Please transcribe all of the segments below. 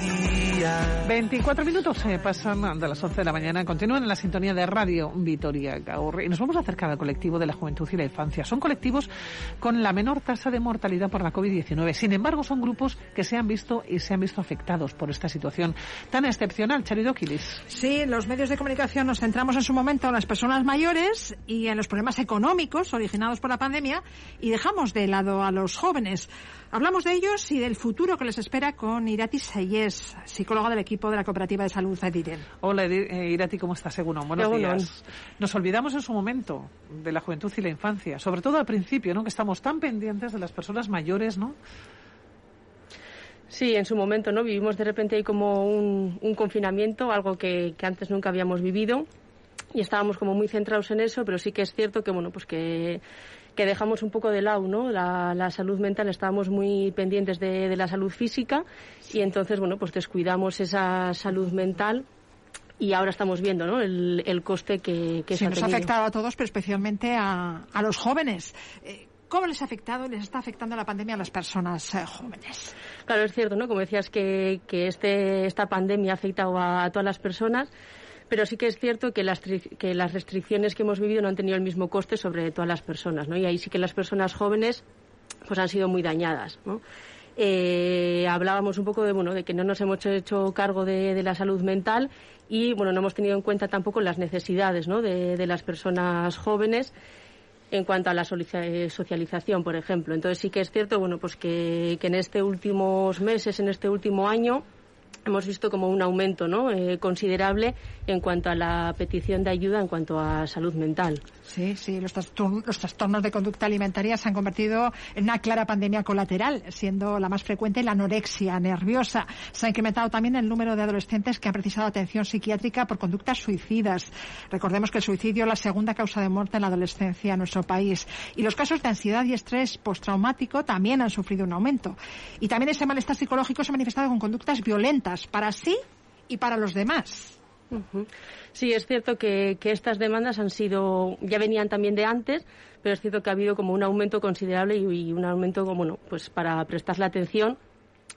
ti. Día. 24 minutos se pasan de las 11 de la mañana. Continúan en la sintonía de Radio Vitoria Gaur. Y nos vamos a acercar al colectivo de la juventud y la infancia. Son colectivos con la menor tasa de mortalidad por la COVID-19. Sin embargo, son grupos que se han visto y se han visto afectados por esta situación tan excepcional. Charidoquilis. Sí, los medios de comunicación nos centramos en su momento en las personas mayores y en los problemas económicos originados por la pandemia y dejamos de lado a los jóvenes. Hablamos de ellos y del futuro que les espera con Irati Sayes, psicóloga del equipo de la Cooperativa de Salud Ediren. Hola eh, Irati, ¿cómo estás? Según buenos días. Nos olvidamos en su momento de la juventud y la infancia, sobre todo al principio, ¿no? Que estamos tan pendientes de las personas mayores, ¿no? Sí, en su momento, ¿no? Vivimos de repente ahí como un, confinamiento, algo que, que antes nunca habíamos vivido y estábamos como muy centrados en eso, pero sí que es cierto que, bueno, pues que que dejamos un poco de lado, ¿no? La, salud mental, estábamos muy pendientes de, la salud física y entonces, bueno, pues descuidamos esa salud mental y ahora estamos viendo ¿no? el, coste que, que sí, se nos ha afectado a todos, pero especialmente a, a los jóvenes. Eh, ¿Cómo les ha afectado y les está afectando la pandemia a las personas eh, jóvenes? Claro, es cierto, ¿no? Como decías que, que este, esta pandemia ha afectado a todas las personas pero sí que es cierto que las, que las restricciones que hemos vivido no han tenido el mismo coste sobre todas las personas, ¿no? Y ahí sí que las personas jóvenes pues han sido muy dañadas, ¿no? Eh, hablábamos un poco de bueno de que no nos hemos hecho cargo de, la salud mental y bueno no hemos tenido en cuenta tampoco las necesidades de, las personas jóvenes en cuanto a la socialización por ejemplo entonces sí que es cierto bueno pues que, que en estos últimos meses en este último año hemos visto como un aumento ¿no? Eh, considerable en cuanto a la petición de ayuda en cuanto a salud mental. Sí, sí, los, trastornos, de conducta alimentaria se han convertido en una clara pandemia colateral, siendo la más frecuente la anorexia nerviosa. Se ha incrementado también el número de adolescentes que han precisado atención psiquiátrica por conductas suicidas. Recordemos que el suicidio es la segunda causa de muerte en la adolescencia en nuestro país. Y los casos de ansiedad y estrés postraumático también han sufrido un aumento. Y también ese malestar psicológico se ha manifestado con conductas violentas para sí y para los demás. Sí, es cierto que, estas demandas han sido, ya venían también de antes, pero es cierto que ha habido como un aumento considerable y, y un aumento, como, bueno, pues para prestarle atención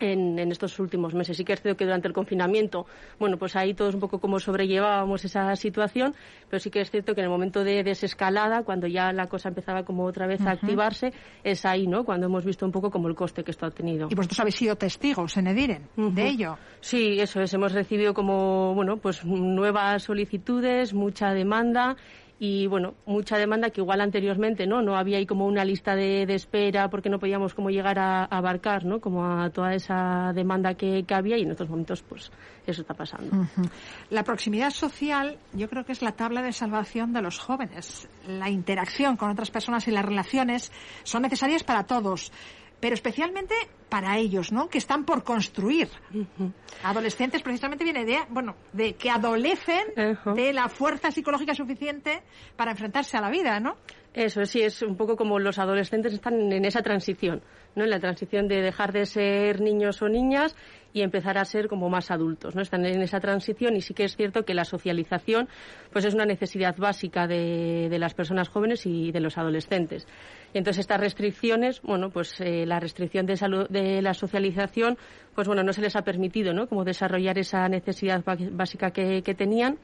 en, estos últimos meses. Sí que es cierto que durante el confinamiento, bueno, pues ahí todos un poco como sobrellevábamos esa situación, pero sí que es cierto que en el momento de desescalada, cuando ya la cosa empezaba como otra vez a activarse, es ahí, ¿no? Cuando hemos visto un poco como el coste que esto ha tenido. Y vosotros habéis sido testigos en Ediren de ello. Sí, eso es. Hemos recibido como, bueno, pues nuevas solicitudes, mucha demanda y bueno, mucha demanda que igual anteriormente no no había ahí como una lista de, espera porque no podíamos como llegar a, abarcar no como a toda esa demanda que, había y en estos momentos pues eso está pasando. La proximidad social yo creo que es la tabla de salvación de los jóvenes. La interacción con otras personas y las relaciones son necesarias para todos pero especialmente para ellos, ¿no? Que están por construir. Adolescentes, precisamente viene de, bueno, de que adolecen de la fuerza psicológica suficiente para enfrentarse a la vida, ¿no? Eso sí, es un poco como los adolescentes están en esa transición, ¿no? En la transición de dejar de ser niños o niñas y empezar a ser como más adultos, ¿no? Están en esa transición y sí que es cierto que la socialización pues es una necesidad básica de, las personas jóvenes y de los adolescentes. Y entonces estas restricciones, bueno, pues eh, la restricción de, salud, de la socialización, pues bueno, no se les ha permitido, ¿no? Como desarrollar esa necesidad básica que, tenían.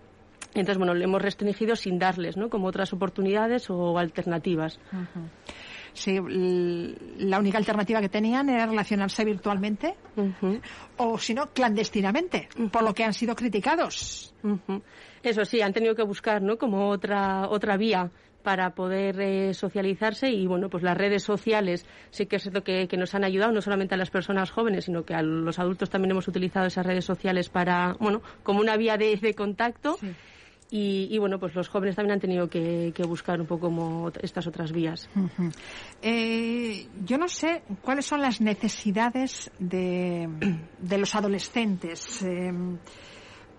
Entonces, bueno, le hemos restringido sin darles, ¿no? Como otras oportunidades o alternativas. Sí, la única alternativa que tenían era relacionarse virtualmente o, si no, clandestinamente, por lo que han sido criticados. Eso sí, han tenido que buscar, ¿no? Como otra, otra vía para poder eh, socializarse y bueno pues las redes sociales sí que es cierto que, nos han ayudado no solamente a las personas jóvenes sino que a los adultos también hemos utilizado esas redes sociales para bueno como una vía de, contacto. Y, bueno, pues los jóvenes también han tenido que, buscar un poco como estas otras vías. Eh, yo no sé cuáles son las necesidades de, los adolescentes, eh,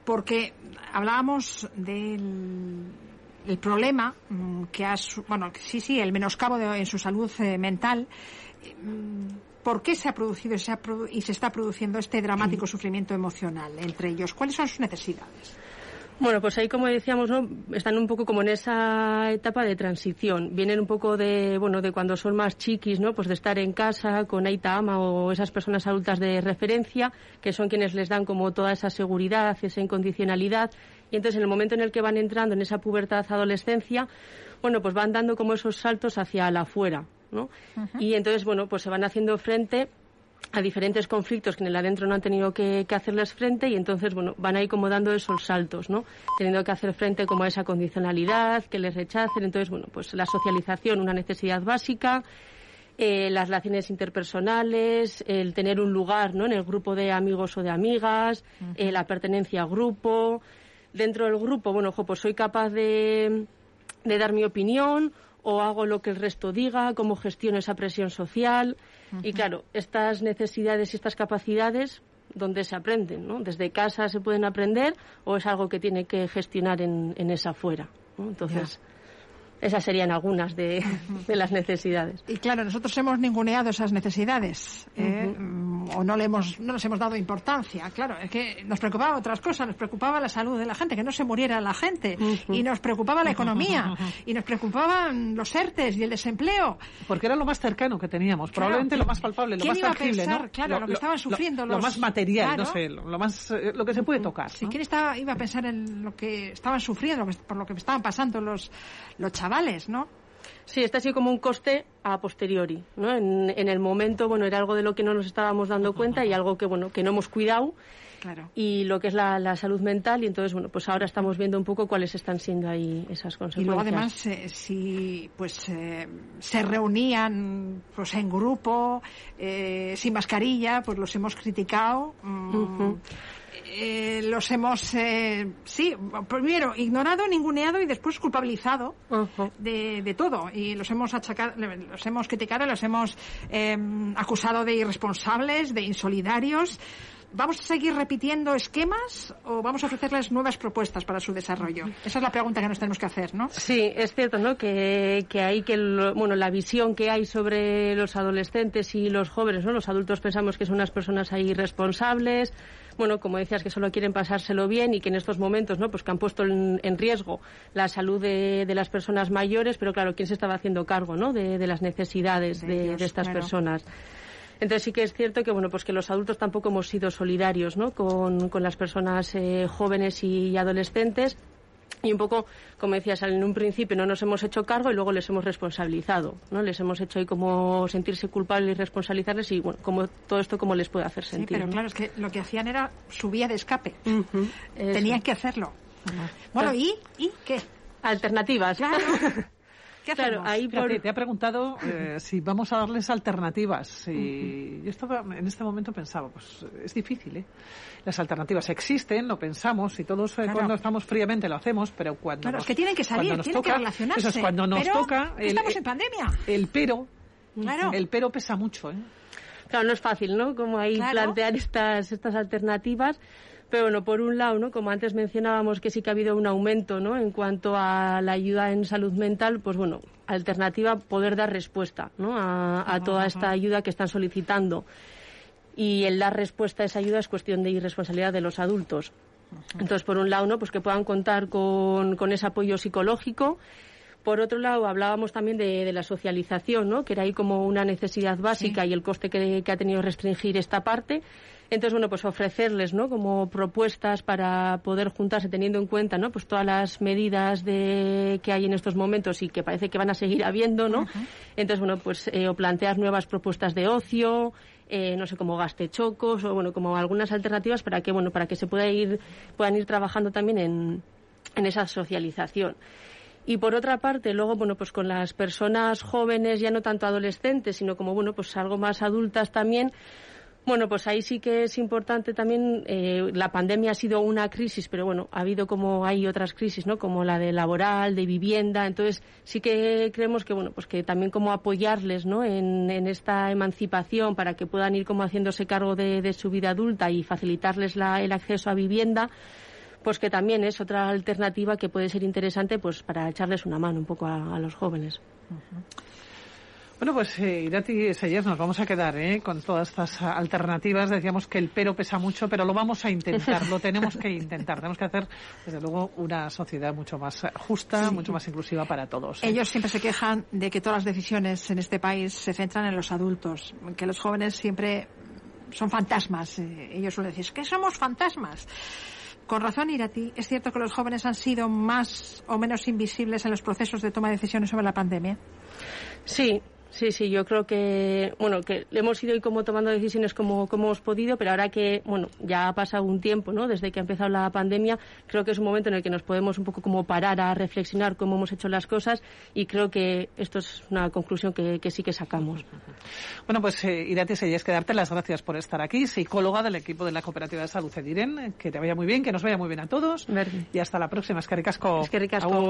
porque hablábamos del el problema mm, que ha, bueno, sí, sí, el menoscabo en su salud eh, mental. ¿Por qué se ha producido y se está produciendo este dramático sufrimiento emocional entre ellos? ¿Cuáles son sus necesidades? Bueno, pues ahí, como decíamos, ¿no? están un poco como en esa etapa de transición. Vienen un poco de, bueno, de cuando son más chiquis, ¿no? Pues de estar en casa con Aita Ama o esas personas adultas de referencia, que son quienes les dan como toda esa seguridad, esa incondicionalidad. Y entonces, en el momento en el que van entrando en esa pubertad, adolescencia, bueno, pues van dando como esos saltos hacia la afuera, ¿no? Y entonces, bueno, pues se van haciendo frente a diferentes conflictos que en el adentro no han tenido que, hacerles frente y entonces, bueno, van ahí como dando esos saltos, ¿no? Teniendo que hacer frente como a esa condicionalidad, que les rechacen. Entonces, bueno, pues la socialización, una necesidad básica, eh, las relaciones interpersonales, el tener un lugar, ¿no? En el grupo de amigos o de amigas, eh, la pertenencia a grupo. Dentro del grupo, bueno, ojo, pues soy capaz de, de dar mi opinión o hago lo que el resto diga, cómo gestiono esa presión social. Y claro, estas necesidades y estas capacidades, ¿dónde se aprenden? ¿no? ¿Desde casa se pueden aprender o es algo que tiene que gestionar en, en esa fuera? Entonces. Esas serían algunas de, las necesidades. Y claro, nosotros hemos ninguneado esas necesidades ¿eh? O no, le hemos, no les hemos dado importancia. Claro, es que nos preocupaba otras cosas, nos preocupaba la salud de la gente, que no se muriera la gente, y nos preocupaba la economía, y nos preocupaban los ERTES y el desempleo. Porque era lo más cercano que teníamos, probablemente lo más palpable, lo más tangible, ¿no? Claro, lo, que estaban sufriendo lo, los... más material, no sé, lo, más, eh, lo que se puede tocar. Sí, ¿quién estaba, iba a pensar en lo que estaban sufriendo, por lo que estaban pasando los, los chavales? ¿no? Sí, está así como un coste a posteriori, ¿no? En, el momento, bueno, era algo de lo que no nos estábamos dando cuenta y algo que, bueno, que no hemos cuidado. Claro. Y lo que es la, salud mental, y entonces, bueno, pues ahora estamos viendo un poco cuáles están siendo ahí esas consecuencias. Y luego, además, eh, si pues eh, se reunían pues en grupo, eh, sin mascarilla, pues los hemos criticado. Mm, eh, los hemos, eh, sí, primero ignorado, ninguneado y después culpabilizado de, todo. Y los hemos achacado, los hemos criticado, los hemos em, acusado de irresponsables, de insolidarios. ¿Vamos a seguir repitiendo esquemas o vamos a ofrecerles nuevas propuestas para su desarrollo? Esa es la pregunta que nos tenemos que hacer, ¿no? Sí, es cierto, ¿no? Que, que hay que, bueno, la visión que hay sobre los adolescentes y los jóvenes, ¿no? Los adultos pensamos que son unas personas ahí irresponsables, bueno, como decías, que solo quieren pasárselo bien y que en estos momentos, ¿no? Pues que han puesto en, riesgo la salud de, las personas mayores, pero claro, ¿quién se estaba haciendo cargo, ¿no? De, las necesidades de, estas personas. Entonces sí que es cierto que bueno pues que los adultos tampoco hemos sido solidarios ¿no? con, las personas eh, jóvenes y adolescentes y un poco, como decías, en un principio no nos hemos hecho cargo y luego les hemos responsabilizado, ¿no? Les hemos hecho ahí como sentirse culpables y responsabilizarles y, bueno, como todo esto cómo les puede hacer sentir. Sí, pero claro, es que lo que hacían era su vía de escape. Tenían que hacerlo. Bueno, ¿y? ¿y qué? Alternativas. Claro. ¿Qué claro, ahí te ha preguntado eh, si vamos a darles alternativas. Y yo estaba, en este momento pensaba, pues es difícil, ¿eh? Las alternativas existen, lo pensamos, y todos eh, cuando estamos fríamente lo hacemos, pero cuando Claro, es que tienen que salir, tienen que relacionarse. Eso es cuando nos toca... estamos en pandemia. El pero, claro. el pero pesa mucho, ¿eh? Claro, no es fácil, ¿no? Como ahí plantear estas, estas alternativas. Pero bueno, por un lado, ¿no? como antes mencionábamos que sí que ha habido un aumento ¿no? en cuanto a la ayuda en salud mental, pues bueno, alternativa poder dar respuesta ¿no? a, toda esta ayuda que están solicitando. Y el dar respuesta a esa ayuda es cuestión de irresponsabilidad de los adultos. Entonces, por un lado, ¿no? pues que puedan contar con, con ese apoyo psicológico. Por otro lado, hablábamos también de, la socialización, ¿no? que era ahí como una necesidad básica y el coste que, que ha tenido restringir esta parte. Entonces, bueno, pues ofrecerles, ¿no? Como propuestas para poder juntarse teniendo en cuenta, ¿no? Pues todas las medidas de, que hay en estos momentos y que parece que van a seguir habiendo, ¿no? Entonces, bueno, pues eh, o plantear nuevas propuestas de ocio, eh, no sé, como gastechocos o, bueno, como algunas alternativas para que, bueno, para que se pueda ir, puedan ir trabajando también en, en esa socialización. Y por otra parte, luego, bueno, pues con las personas jóvenes, ya no tanto adolescentes, sino como, bueno, pues algo más adultas también, bueno, pues ahí sí que es importante también. Eh, la pandemia ha sido una crisis, pero bueno, ha habido como hay otras crisis, ¿no? Como la de laboral, de vivienda. Entonces sí que creemos que bueno, pues que también como apoyarles, ¿no? En, esta emancipación para que puedan ir como haciéndose cargo de, su vida adulta y facilitarles el acceso a vivienda pues que también es otra alternativa que puede ser interesante pues para echarles una mano un poco a, los jóvenes. Bueno, pues eh, Irati Sellers, nos vamos a quedar ¿eh? con todas estas alternativas. Decíamos que el pero pesa mucho, pero lo vamos a intentar, lo tenemos que intentar. Tenemos que hacer, desde luego, una sociedad mucho más justa, mucho más inclusiva para todos. ¿eh? Ellos siempre se quejan de que todas las decisiones en este país se centran en los adultos, que los jóvenes siempre son fantasmas. Eh, ellos suelen decir, que somos fantasmas. Con razón, Irati, ¿es cierto que los jóvenes han sido más o menos invisibles en los procesos de toma de decisiones sobre la pandemia? Sí, Sí, sí, yo creo que, bueno, que hemos ido como tomando decisiones como, como hemos podido, pero ahora que, bueno, ya ha pasado un tiempo, ¿no? Desde que ha empezado la pandemia, creo que es un momento en el que nos podemos un poco como parar a reflexionar cómo hemos hecho las cosas y creo que esto es una conclusión que, sí que sacamos. Bueno, pues eh, Irati que darte las gracias por estar aquí, psicóloga del equipo de la Cooperativa de Salud Ediren, que te vaya muy bien, que nos vaya muy bien a todos. Y hasta la próxima, es que ricasco. Es que ricasco.